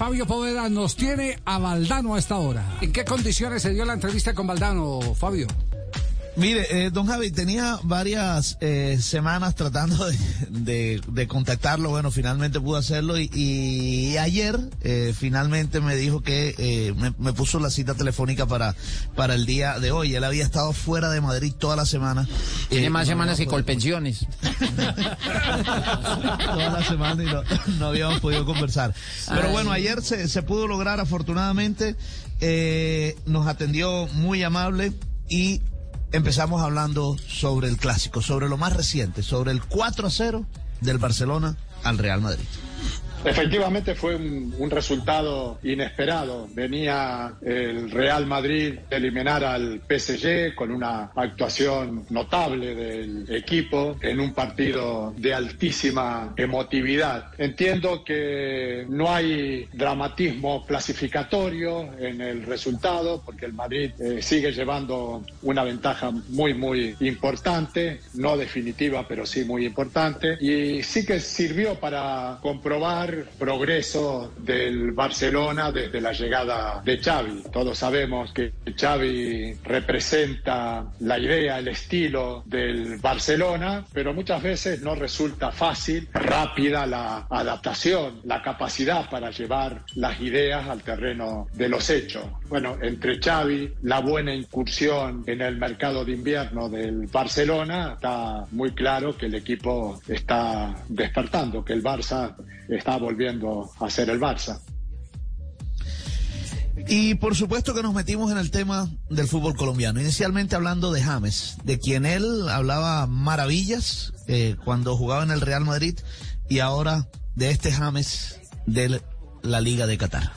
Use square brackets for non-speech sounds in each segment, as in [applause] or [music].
Fabio Poveda nos tiene a Valdano a esta hora. ¿En qué condiciones se dio la entrevista con Valdano, Fabio? Mire, eh, don Javi, tenía varias eh, semanas tratando de, de, contactarlo. Bueno, finalmente pude hacerlo y, ayer eh, finalmente me dijo que me, puso la cita telefónica para, para el día de hoy. Él había estado fuera de Madrid toda la semana. Tiene más semanas que colpensiones. toda la semana y no, habíamos podido conversar. Pero bueno, ayer se, se pudo lograr afortunadamente. nos atendió muy amable y empezamos hablando sobre el clásico, sobre lo más reciente, sobre el 4 a 0 del Barcelona al Real Madrid. Efectivamente fue un, resultado inesperado. Venía el Real Madrid a eliminar al PSG con una actuación notable del equipo en un partido de altísima emotividad. Entiendo que no hay dramatismo clasificatorio en el resultado porque el Madrid eh, sigue llevando una ventaja muy muy importante, no definitiva pero sí muy importante y sí que sirvió para comprobar progreso del Barcelona desde la llegada de Xavi. Todos sabemos que Xavi representa la idea, el estilo del Barcelona, pero muchas veces no resulta fácil, rápida la adaptación, la capacidad para llevar las ideas al terreno de los hechos. Bueno, entre Xavi, la buena incursión en el mercado de invierno del Barcelona, está muy claro que el equipo está despertando, que el Barça está volviendo a ser el Barça. Y por supuesto que nos metimos en el tema del fútbol colombiano, inicialmente hablando de James, de quien él hablaba maravillas eh, cuando jugaba en el Real Madrid y ahora de este James de la Liga de Qatar.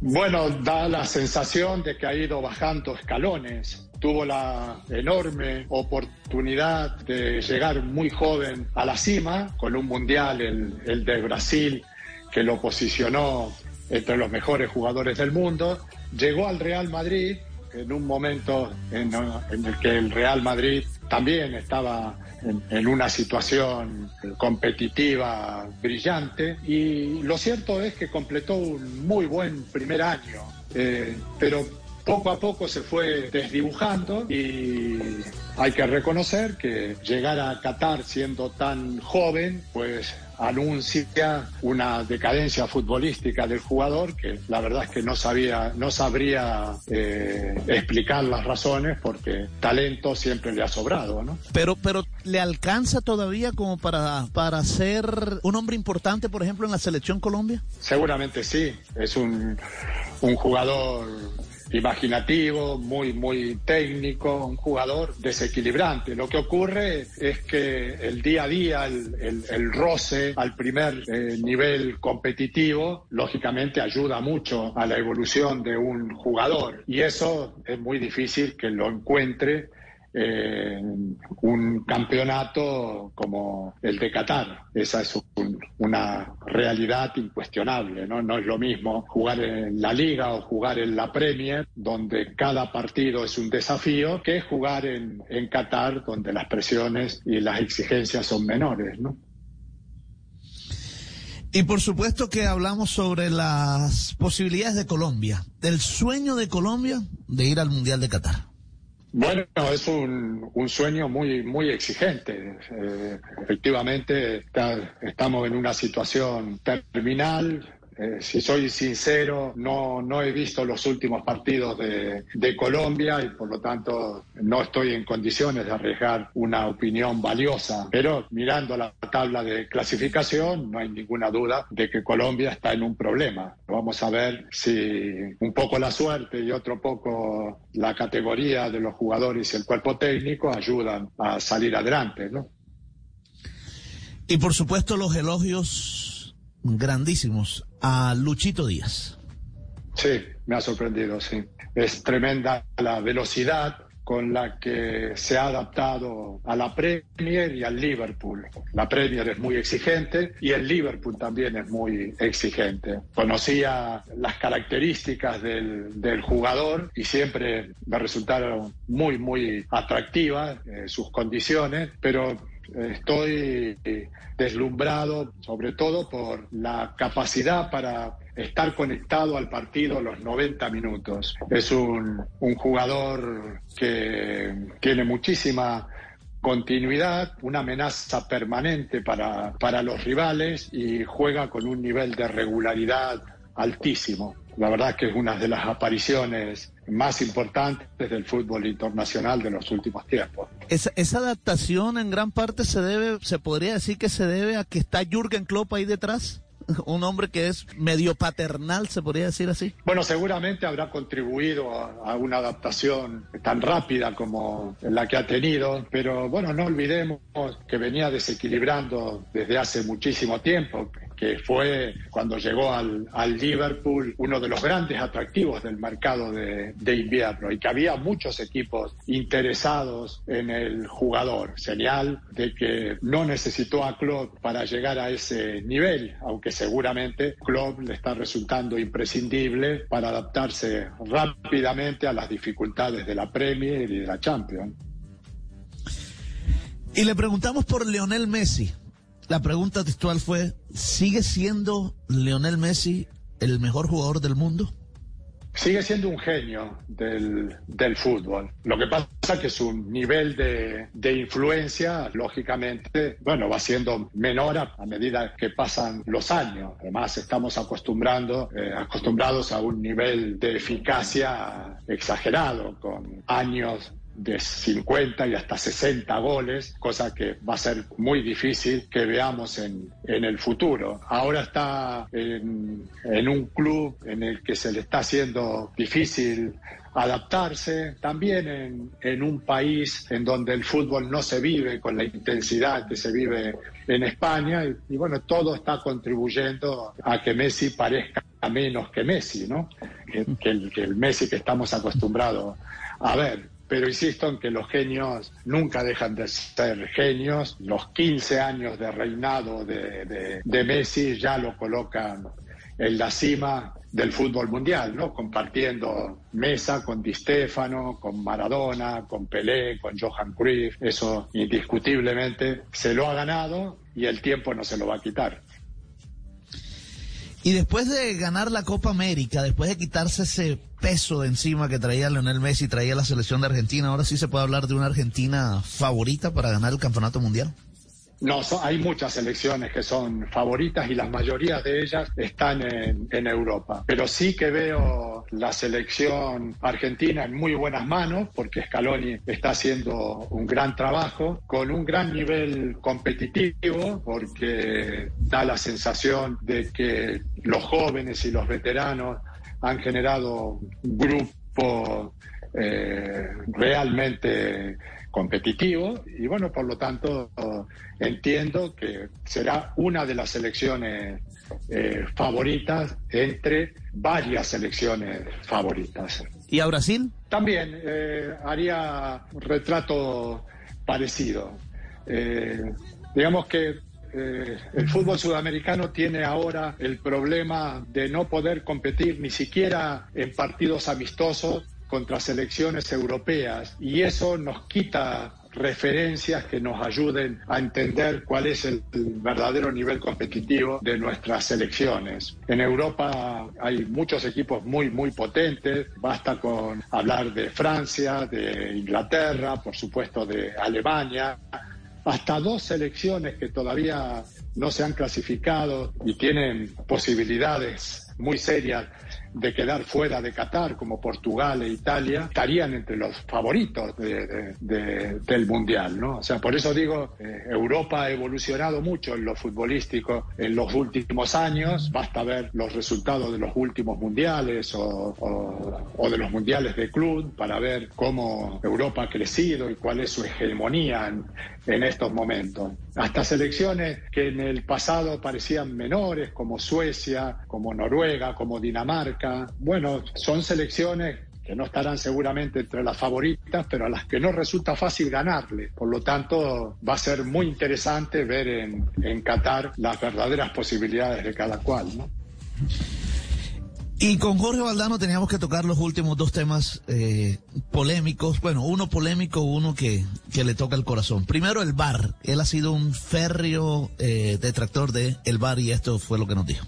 Bueno, da la sensación de que ha ido bajando escalones. Tuvo la enorme oportunidad de llegar muy joven a la cima con un mundial, el, el de Brasil, que lo posicionó entre los mejores jugadores del mundo. Llegó al Real Madrid en un momento en, el que el Real Madrid también estaba en, una situación competitiva brillante y lo cierto es que completó un muy buen primer año, eh, pero poco a poco se fue desdibujando y hay que reconocer que llegar a Qatar siendo tan joven, pues anuncia una decadencia futbolística del jugador que la verdad es que no sabía, no sabría eh, explicar las razones porque talento siempre le ha sobrado, ¿no? Pero, pero le alcanza todavía como para, para ser un hombre importante, por ejemplo, en la selección Colombia. Seguramente sí, es un, un jugador imaginativo, muy, muy técnico, un jugador desequilibrante. Lo que ocurre es que el día a día, el, roce al primer eh, nivel competitivo, lógicamente ayuda mucho a la evolución de un jugador y eso es muy difícil que lo encuentre eh, un campeonato como el de Qatar. Esa es una realidad incuestionable, ¿no? No es lo mismo jugar en la Liga o jugar en la Premier, donde cada partido es un desafío, que jugar en, en Qatar, donde las presiones y las exigencias son menores, ¿no? Y por supuesto que hablamos sobre las posibilidades de Colombia, del sueño de Colombia de ir al Mundial de Qatar. Bueno, es un, un, sueño muy, muy exigente. Eh, efectivamente, estamos en una situación terminal. Eh, si soy sincero, no, no he visto los últimos partidos de, de, Colombia y por lo tanto no estoy en condiciones de arriesgar una opinión valiosa. Pero mirando la tabla de clasificación, no hay ninguna duda de que Colombia está en un problema. Vamos a ver si un poco la suerte y otro poco la categoría de los jugadores y el cuerpo técnico ayudan a salir adelante, ¿no? Y por supuesto los elogios grandísimos a Luchito Díaz. Sí, me ha sorprendido, sí. Es tremenda la velocidad con la que se ha adaptado a la Premier y al Liverpool. La Premier es muy exigente y el Liverpool también es muy exigente. Conocía las características del, del jugador y siempre me resultaron muy, muy atractivas eh, sus condiciones, pero estoy deslumbrado sobre todo por la capacidad para estar conectado al partido los 90 minutos. Es un, un jugador que tiene muchísima continuidad, una amenaza permanente para, para los rivales y juega con un nivel de regularidad altísimo. La verdad que es una de las apariciones más importantes del fútbol internacional de los últimos tiempos. Esa, esa adaptación en gran parte se debe, se podría decir que se debe a que está Jürgen Klopp ahí detrás. [laughs] un hombre que es medio paternal, se podría decir así. Bueno, seguramente habrá contribuido a, a, una adaptación tan rápida como la que ha tenido, pero bueno, no olvidemos que venía desequilibrando desde hace muchísimo tiempo que fue cuando llegó al, al, Liverpool uno de los grandes atractivos del mercado de, de, invierno y que había muchos equipos interesados en el jugador. Señal de que no necesitó a Klopp para llegar a ese nivel, aunque seguramente Klopp le está resultando imprescindible para adaptarse rápidamente a las dificultades de la Premier y de la Champions. Y le preguntamos por Lionel Messi la pregunta textual fue, ¿sigue siendo Lionel Messi el mejor jugador del mundo? Sigue siendo un genio del, del fútbol. Lo que pasa es que su nivel de, de, influencia, lógicamente, bueno, va siendo menor a, a, medida que pasan los años. Además, estamos acostumbrando, eh, acostumbrados a un nivel de eficacia exagerado, con años de 50 y hasta 60 goles, cosa que va a ser muy difícil que veamos en, en el futuro. Ahora está en, un club en el que se le está haciendo difícil adaptarse, también en, en un país en donde el fútbol no se vive con la intensidad que se vive en España y, bueno, todo está contribuyendo a que Messi parezca menos que Messi, ¿no? Que, el, que el Messi que estamos acostumbrados a ver pero insisto en que los genios nunca dejan de ser genios. Los 15 años de reinado de, Messi ya lo colocan en la cima del fútbol mundial, ¿no? Compartiendo mesa con Di Stefano, con Maradona, con Pelé, con Johan Cruyff. Eso indiscutiblemente se lo ha ganado y el tiempo no se lo va a quitar. Y después de ganar la Copa América, después de quitarse ese peso de encima que traía Leonel Messi, traía la selección de Argentina, ahora sí se puede hablar de una Argentina favorita para ganar el Campeonato Mundial. No, hay muchas selecciones que son favoritas y la mayoría de ellas están en, en, Europa. Pero sí que veo la selección argentina en muy buenas manos porque Scaloni está haciendo un gran trabajo con un gran nivel competitivo porque da la sensación de que los jóvenes y los veteranos han generado un grupo eh, realmente competitivo y bueno, por lo tanto entiendo que será una de las selecciones eh, favoritas entre varias selecciones favoritas. ¿Y a Brasil? También eh, haría un retrato parecido. Eh, digamos que eh, el fútbol sudamericano tiene ahora el problema de no poder competir ni siquiera en partidos amistosos contra selecciones europeas y eso nos quita referencias que nos ayuden a entender cuál es el, verdadero nivel competitivo de nuestras selecciones. En Europa hay muchos equipos muy, muy potentes. Basta con hablar de Francia, de Inglaterra, por supuesto de Alemania. Hasta dos selecciones que todavía no se han clasificado y tienen posibilidades muy serias de quedar fuera de Qatar, como Portugal e Italia, estarían entre los favoritos de, de, de, del Mundial, ¿no? O sea, por eso digo, eh, Europa ha evolucionado mucho en lo futbolístico en los últimos años, basta ver los resultados de los últimos mundiales o, o, o de los mundiales de club para ver cómo Europa ha crecido y cuál es su hegemonía en, en estos momentos. Hasta selecciones que en el pasado parecían menores, como Suecia, como Noruega, como Dinamarca, bueno, son selecciones que no estarán seguramente entre las favoritas, pero a las que no resulta fácil ganarle. Por lo tanto, va a ser muy interesante ver en, en Qatar las verdaderas posibilidades de cada cual. Y con Jorge Valdano teníamos que tocar los últimos dos temas eh, polémicos. Bueno, uno polémico, uno que, que le toca el corazón. Primero, el VAR. Él ha sido un férreo eh, detractor de el VAR y esto fue lo que nos dijo.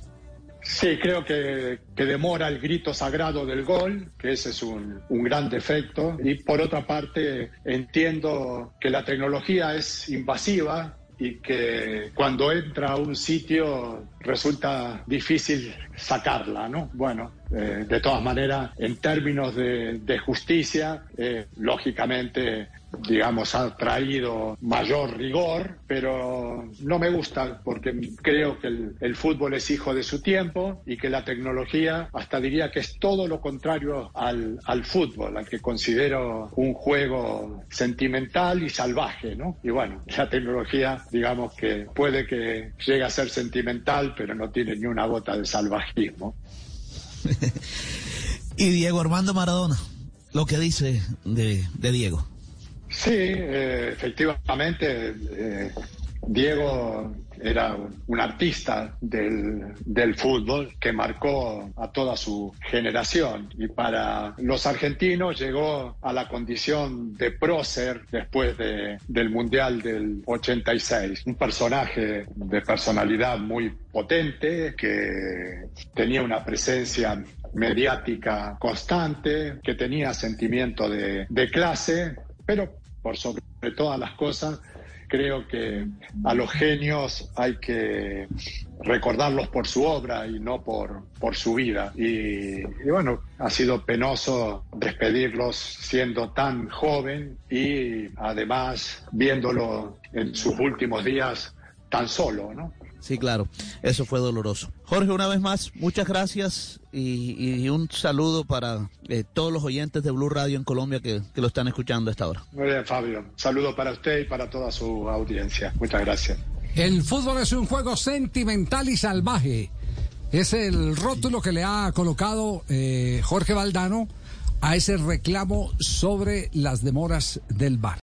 Sí, creo que, que, demora el grito sagrado del gol, que ese es un, un, gran defecto. Y por otra parte, entiendo que la tecnología es invasiva y que cuando entra a un sitio resulta difícil sacarla, ¿no? Bueno, eh, de todas maneras, en términos de, de justicia, eh, lógicamente digamos, ha traído mayor rigor, pero no me gusta porque creo que el, el, fútbol es hijo de su tiempo y que la tecnología hasta diría que es todo lo contrario al, al fútbol, al que considero un juego sentimental y salvaje, ¿no? Y bueno, la tecnología, digamos que puede que llegue a ser sentimental, pero no tiene ni una gota de salvajismo. [laughs] y Diego Armando Maradona, lo que dice de, de Diego. Sí, eh, efectivamente, eh, Diego era un artista del, del, fútbol que marcó a toda su generación y para los argentinos llegó a la condición de prócer después de, del Mundial del 86. Un personaje de personalidad muy potente que tenía una presencia mediática constante, que tenía sentimiento de, de clase, pero por sobre todas las cosas, creo que a los genios hay que recordarlos por su obra y no por, por su vida. Y, y, bueno, ha sido penoso despedirlos siendo tan joven y además viéndolo en sus últimos días tan solo, ¿no? Sí, claro, eso fue doloroso. Jorge, una vez más, muchas gracias y, y un saludo para eh, todos los oyentes de Blue Radio en Colombia que, que, lo están escuchando a esta hora. Muy bien, Fabio. Saludo para usted y para toda su audiencia. Muchas gracias. El fútbol es un juego sentimental y salvaje. Es el rótulo que le ha colocado eh, Jorge Valdano a ese reclamo sobre las demoras del bar.